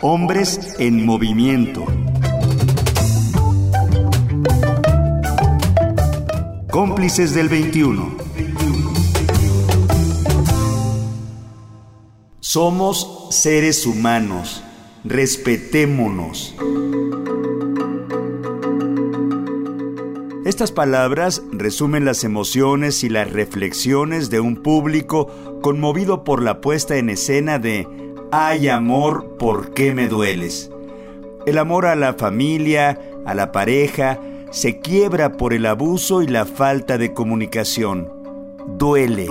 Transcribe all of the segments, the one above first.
Hombres en movimiento. Cómplices del 21. Somos seres humanos. Respetémonos. Estas palabras resumen las emociones y las reflexiones de un público conmovido por la puesta en escena de Hay amor, ¿por qué me dueles? El amor a la familia, a la pareja, se quiebra por el abuso y la falta de comunicación. Duele.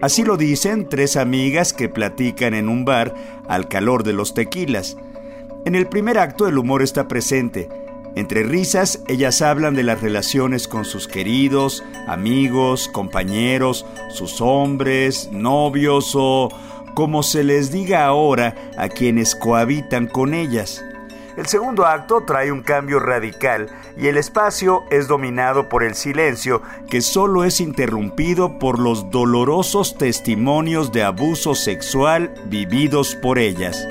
Así lo dicen tres amigas que platican en un bar al calor de los tequilas. En el primer acto el humor está presente entre risas, ellas hablan de las relaciones con sus queridos, amigos, compañeros, sus hombres, novios o, como se les diga ahora, a quienes cohabitan con ellas. El segundo acto trae un cambio radical y el espacio es dominado por el silencio que solo es interrumpido por los dolorosos testimonios de abuso sexual vividos por ellas.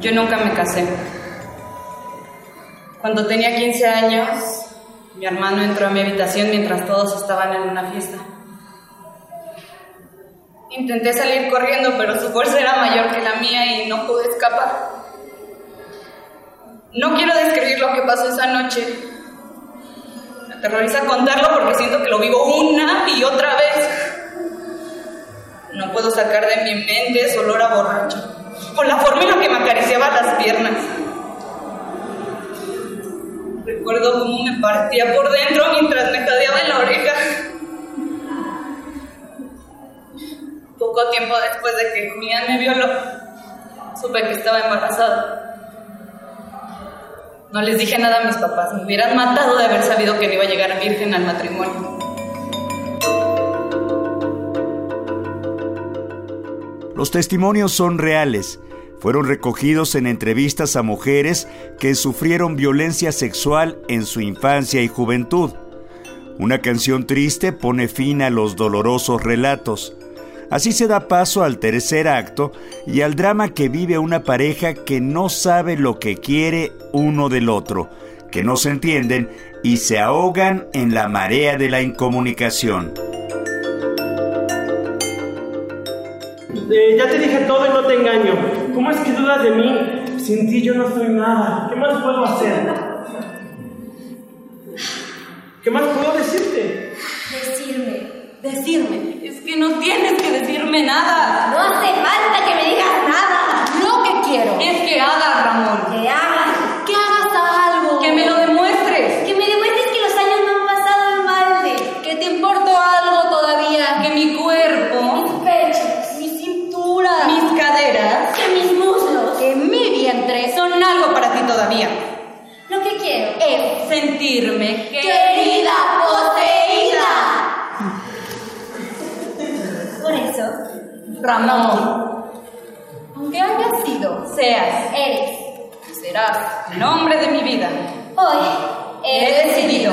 Yo nunca me casé. Cuando tenía 15 años, mi hermano entró a mi habitación mientras todos estaban en una fiesta. Intenté salir corriendo, pero su fuerza era mayor que la mía y no pude escapar. No quiero describir lo que pasó esa noche. Me aterroriza contarlo porque siento que lo vivo una y otra vez. No puedo sacar de mi mente ese olor a borracho con la forma en la que me acariciaba las piernas. Recuerdo cómo me partía por dentro mientras me Poco tiempo después de que Julián me violó, supe que estaba embarazada. No les dije nada a mis papás, me hubieran matado de haber sabido que no iba a llegar virgen al matrimonio. Los testimonios son reales. Fueron recogidos en entrevistas a mujeres que sufrieron violencia sexual en su infancia y juventud. Una canción triste pone fin a los dolorosos relatos. Así se da paso al tercer acto y al drama que vive una pareja que no sabe lo que quiere uno del otro, que no se entienden y se ahogan en la marea de la incomunicación. Eh, ya te dije todo y no te engaño. ¿Cómo es que dudas de mí? Sin ti yo no soy nada. ¿Qué más puedo hacer? ¿Qué más puedo? Decirme. Es que no tienes que decirme nada. No hace falta que me digas nada. Lo que quiero es que hagas, Ramón. Que hagas. Que hagas algo. Que me lo demuestres. Que me demuestres que los años no han pasado en balde. Que te importo algo todavía. Que mi cuerpo. Mis pechos. Mi cintura. Mis caderas. Que mis muslos. Que mi vientre son algo para ti todavía. Lo que quiero Es sentirme querida, Ramón. Aunque hayas sido, seas, eres. y serás el hombre de mi vida. Hoy He decidido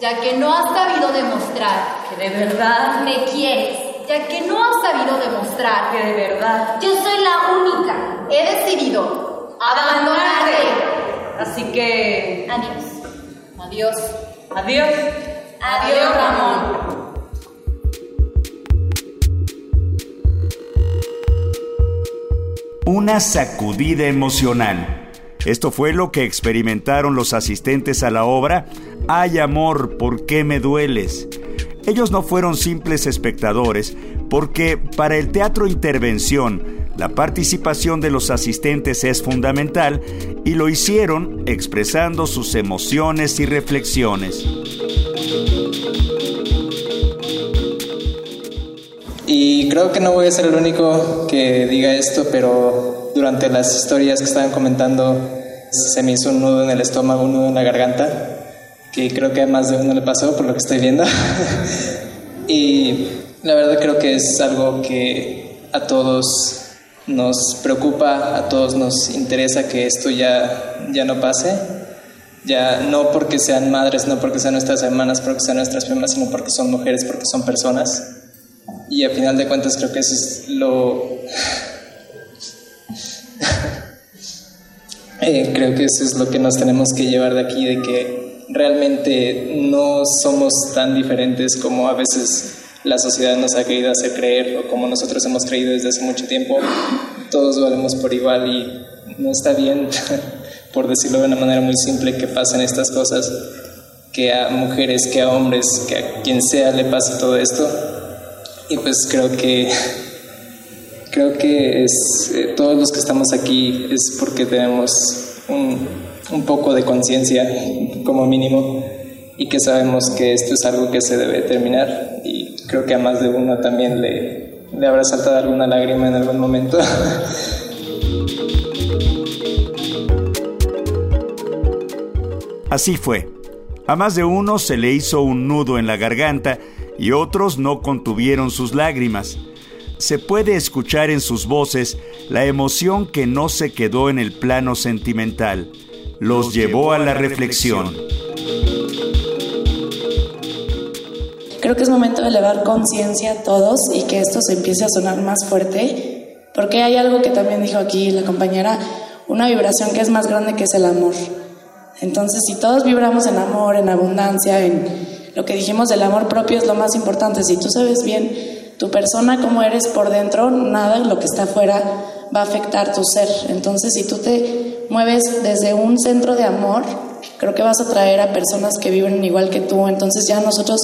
ya que no has sabido demostrar que de verdad me quieres, ya que no has sabido demostrar que de verdad yo soy la única. he decidido abandonarte. Así que Adiós. Adiós. adiós. Una sacudida emocional. Esto fue lo que experimentaron los asistentes a la obra Ay amor, ¿por qué me dueles? Ellos no fueron simples espectadores, porque para el teatro intervención, la participación de los asistentes es fundamental y lo hicieron expresando sus emociones y reflexiones. Y creo que no voy a ser el único que diga esto, pero durante las historias que estaban comentando se me hizo un nudo en el estómago, un nudo en la garganta, que creo que a más de uno le pasó por lo que estoy viendo. y la verdad creo que es algo que a todos nos preocupa, a todos nos interesa que esto ya, ya no pase. Ya no porque sean madres, no porque sean nuestras hermanas, porque sean nuestras primas, sino porque son mujeres, porque son personas Y a final de cuentas creo que eso es lo... Eh, creo que eso es lo que nos tenemos que llevar de aquí, de que realmente no somos tan diferentes como a veces la sociedad nos ha querido hacer creer o como nosotros hemos creído desde hace mucho tiempo. Todos valemos por igual y no está bien, por decirlo de una manera muy simple, que pasen estas cosas, que a mujeres, que a hombres, que a quien sea le pase todo esto. Y pues creo que creo que es, eh, todos los que estamos aquí es porque tenemos un, un poco de conciencia, como mínimo, y que sabemos que esto es algo que se debe terminar. Y creo que a más de uno también le, le habrá saltado alguna lágrima en algún momento. Así fue. A más de uno se le hizo un nudo en la garganta y otros no contuvieron sus lágrimas. Se puede escuchar en sus voces la emoción que no se quedó en el plano sentimental. Los llevó a la reflexión. Creo que es momento de elevar conciencia a todos y que esto se empiece a sonar más fuerte, porque hay algo que también dijo aquí la compañera, una vibración que es más grande que es el amor. Entonces, si todos vibramos en amor, en abundancia, en lo que dijimos del amor propio es lo más importante. Si tú sabes bien tu persona, cómo eres por dentro, nada lo que está afuera va a afectar tu ser. Entonces, si tú te mueves desde un centro de amor, creo que vas a traer a personas que viven igual que tú. Entonces, ya nosotros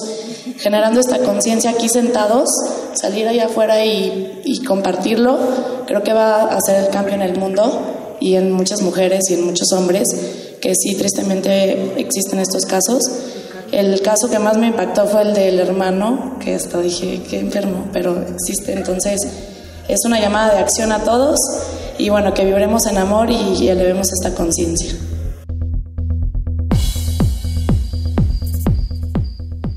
generando esta conciencia aquí sentados, salir allá afuera y, y compartirlo, creo que va a hacer el cambio en el mundo y en muchas mujeres y en muchos hombres que sí, tristemente existen estos casos. El caso que más me impactó fue el del hermano, que hasta dije, qué enfermo, pero existe. Entonces, es una llamada de acción a todos y bueno, que vibremos en amor y, y elevemos esta conciencia.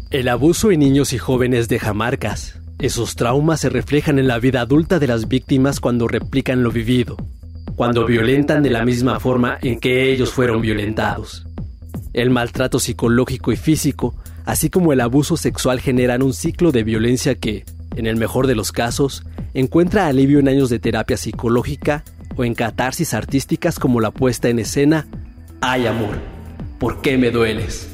El abuso en niños y jóvenes deja marcas. Esos traumas se reflejan en la vida adulta de las víctimas cuando replican lo vivido, cuando violentan de la misma forma en que ellos fueron violentados. El maltrato psicológico y físico, así como el abuso sexual generan un ciclo de violencia que, en el mejor de los casos, encuentra alivio en años de terapia psicológica o en catarsis artísticas como la puesta en escena Ay amor, ¿por qué me dueles?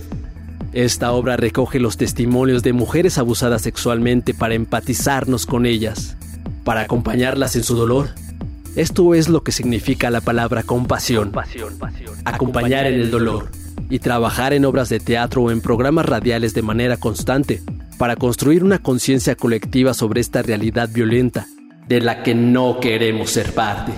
Esta obra recoge los testimonios de mujeres abusadas sexualmente para empatizarnos con ellas, para acompañarlas en su dolor esto es lo que significa la palabra compasión. Acompañar en el dolor y trabajar en obras de teatro o en programas radiales de manera constante para construir una conciencia colectiva sobre esta realidad violenta de la que no queremos ser parte.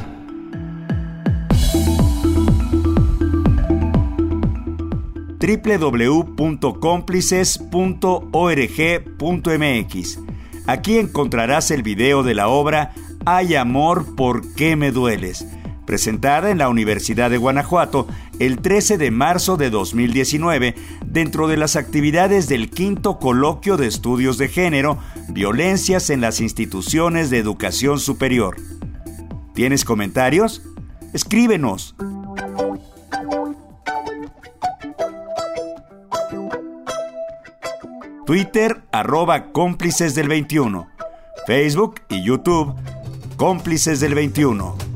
www.cómplices.org.mx. Aquí encontrarás el video de la obra hay amor, ¿por qué me dueles? presentada en la Universidad de Guanajuato el 13 de marzo de 2019 dentro de las actividades del quinto coloquio de estudios de género, violencias en las instituciones de educación superior. ¿Tienes comentarios? Escríbenos. Twitter arroba cómplices del 21. Facebook y YouTube Cómplices del 21.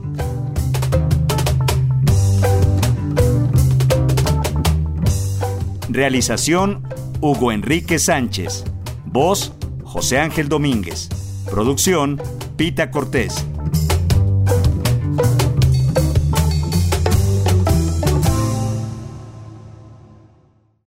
Realización Hugo Enrique Sánchez. Voz José Ángel Domínguez. Producción Pita Cortés.